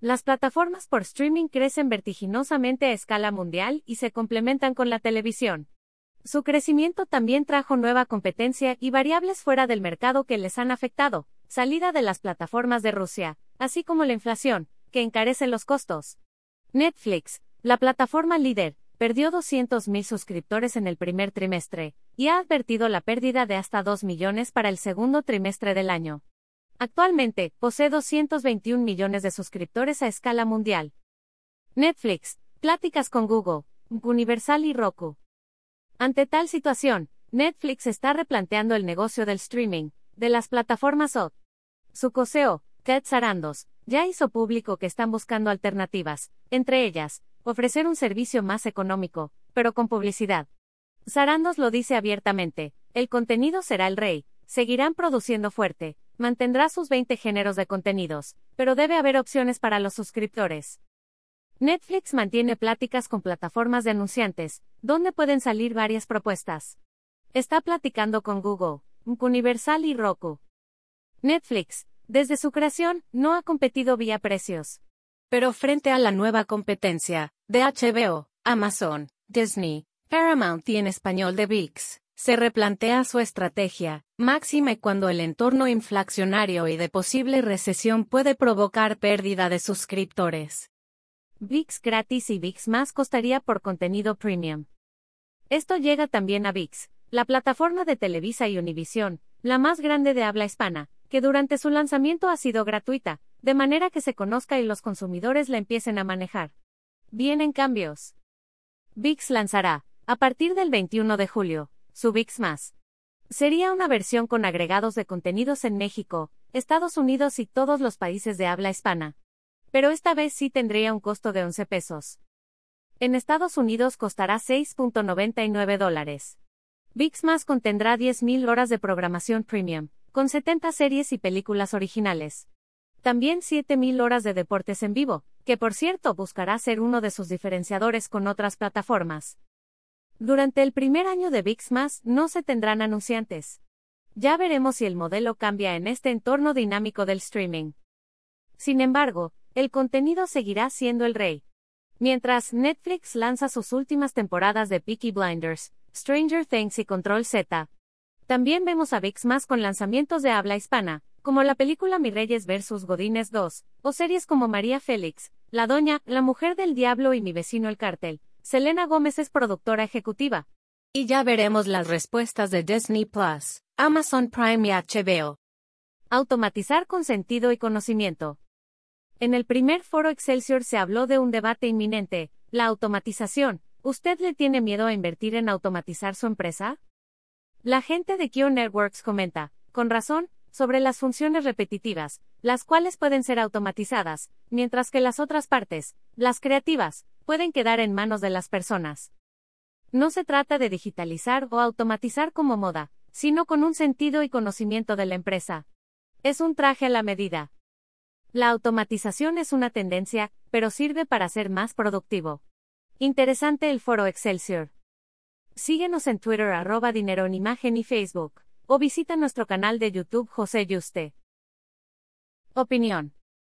Las plataformas por streaming crecen vertiginosamente a escala mundial y se complementan con la televisión. Su crecimiento también trajo nueva competencia y variables fuera del mercado que les han afectado, salida de las plataformas de Rusia, así como la inflación, que encarece los costos. Netflix, la plataforma líder, perdió 200.000 suscriptores en el primer trimestre, y ha advertido la pérdida de hasta 2 millones para el segundo trimestre del año. Actualmente, posee 221 millones de suscriptores a escala mundial. Netflix, pláticas con Google, Universal y Roku. Ante tal situación, Netflix está replanteando el negocio del streaming, de las plataformas OT. Su coseo, Ted Sarandos, ya hizo público que están buscando alternativas, entre ellas, ofrecer un servicio más económico, pero con publicidad. Sarandos lo dice abiertamente, el contenido será el rey, seguirán produciendo fuerte, mantendrá sus 20 géneros de contenidos, pero debe haber opciones para los suscriptores. Netflix mantiene pláticas con plataformas de anunciantes, donde pueden salir varias propuestas. Está platicando con Google, Universal y Roku. Netflix, desde su creación, no ha competido vía precios. Pero frente a la nueva competencia, de HBO, Amazon, Disney, Paramount y en español de VIX, se replantea su estrategia, máxime cuando el entorno inflacionario y de posible recesión puede provocar pérdida de suscriptores. VIX gratis y VIX más costaría por contenido premium. Esto llega también a VIX, la plataforma de Televisa y Univisión, la más grande de habla hispana, que durante su lanzamiento ha sido gratuita, de manera que se conozca y los consumidores la empiecen a manejar. Vienen cambios. VIX lanzará, a partir del 21 de julio, VIX Más. Sería una versión con agregados de contenidos en México, Estados Unidos y todos los países de habla hispana. Pero esta vez sí tendría un costo de 11 pesos. En Estados Unidos costará 6.99 dólares. VIX contendrá 10.000 horas de programación premium, con 70 series y películas originales. También 7.000 horas de deportes en vivo, que por cierto buscará ser uno de sus diferenciadores con otras plataformas. Durante el primer año de VIX no se tendrán anunciantes. Ya veremos si el modelo cambia en este entorno dinámico del streaming. Sin embargo, el contenido seguirá siendo el rey. Mientras Netflix lanza sus últimas temporadas de Peaky Blinders, Stranger Things y Control Z. También vemos a VIX con lanzamientos de habla hispana, como la película Mi Reyes vs. Godines 2, o series como María Félix, La Doña, La Mujer del Diablo y Mi Vecino el Cartel. Selena Gómez es productora ejecutiva. Y ya veremos las respuestas de Disney Plus, Amazon Prime y HBO. Automatizar con sentido y conocimiento. En el primer foro Excelsior se habló de un debate inminente, la automatización. ¿Usted le tiene miedo a invertir en automatizar su empresa? La gente de Q Networks comenta, con razón, sobre las funciones repetitivas, las cuales pueden ser automatizadas, mientras que las otras partes, las creativas, pueden quedar en manos de las personas. No se trata de digitalizar o automatizar como moda, sino con un sentido y conocimiento de la empresa. Es un traje a la medida. La automatización es una tendencia, pero sirve para ser más productivo. Interesante el foro Excelsior. Síguenos en Twitter arroba dinero en imagen y Facebook, o visita nuestro canal de YouTube José Yuste. Opinión.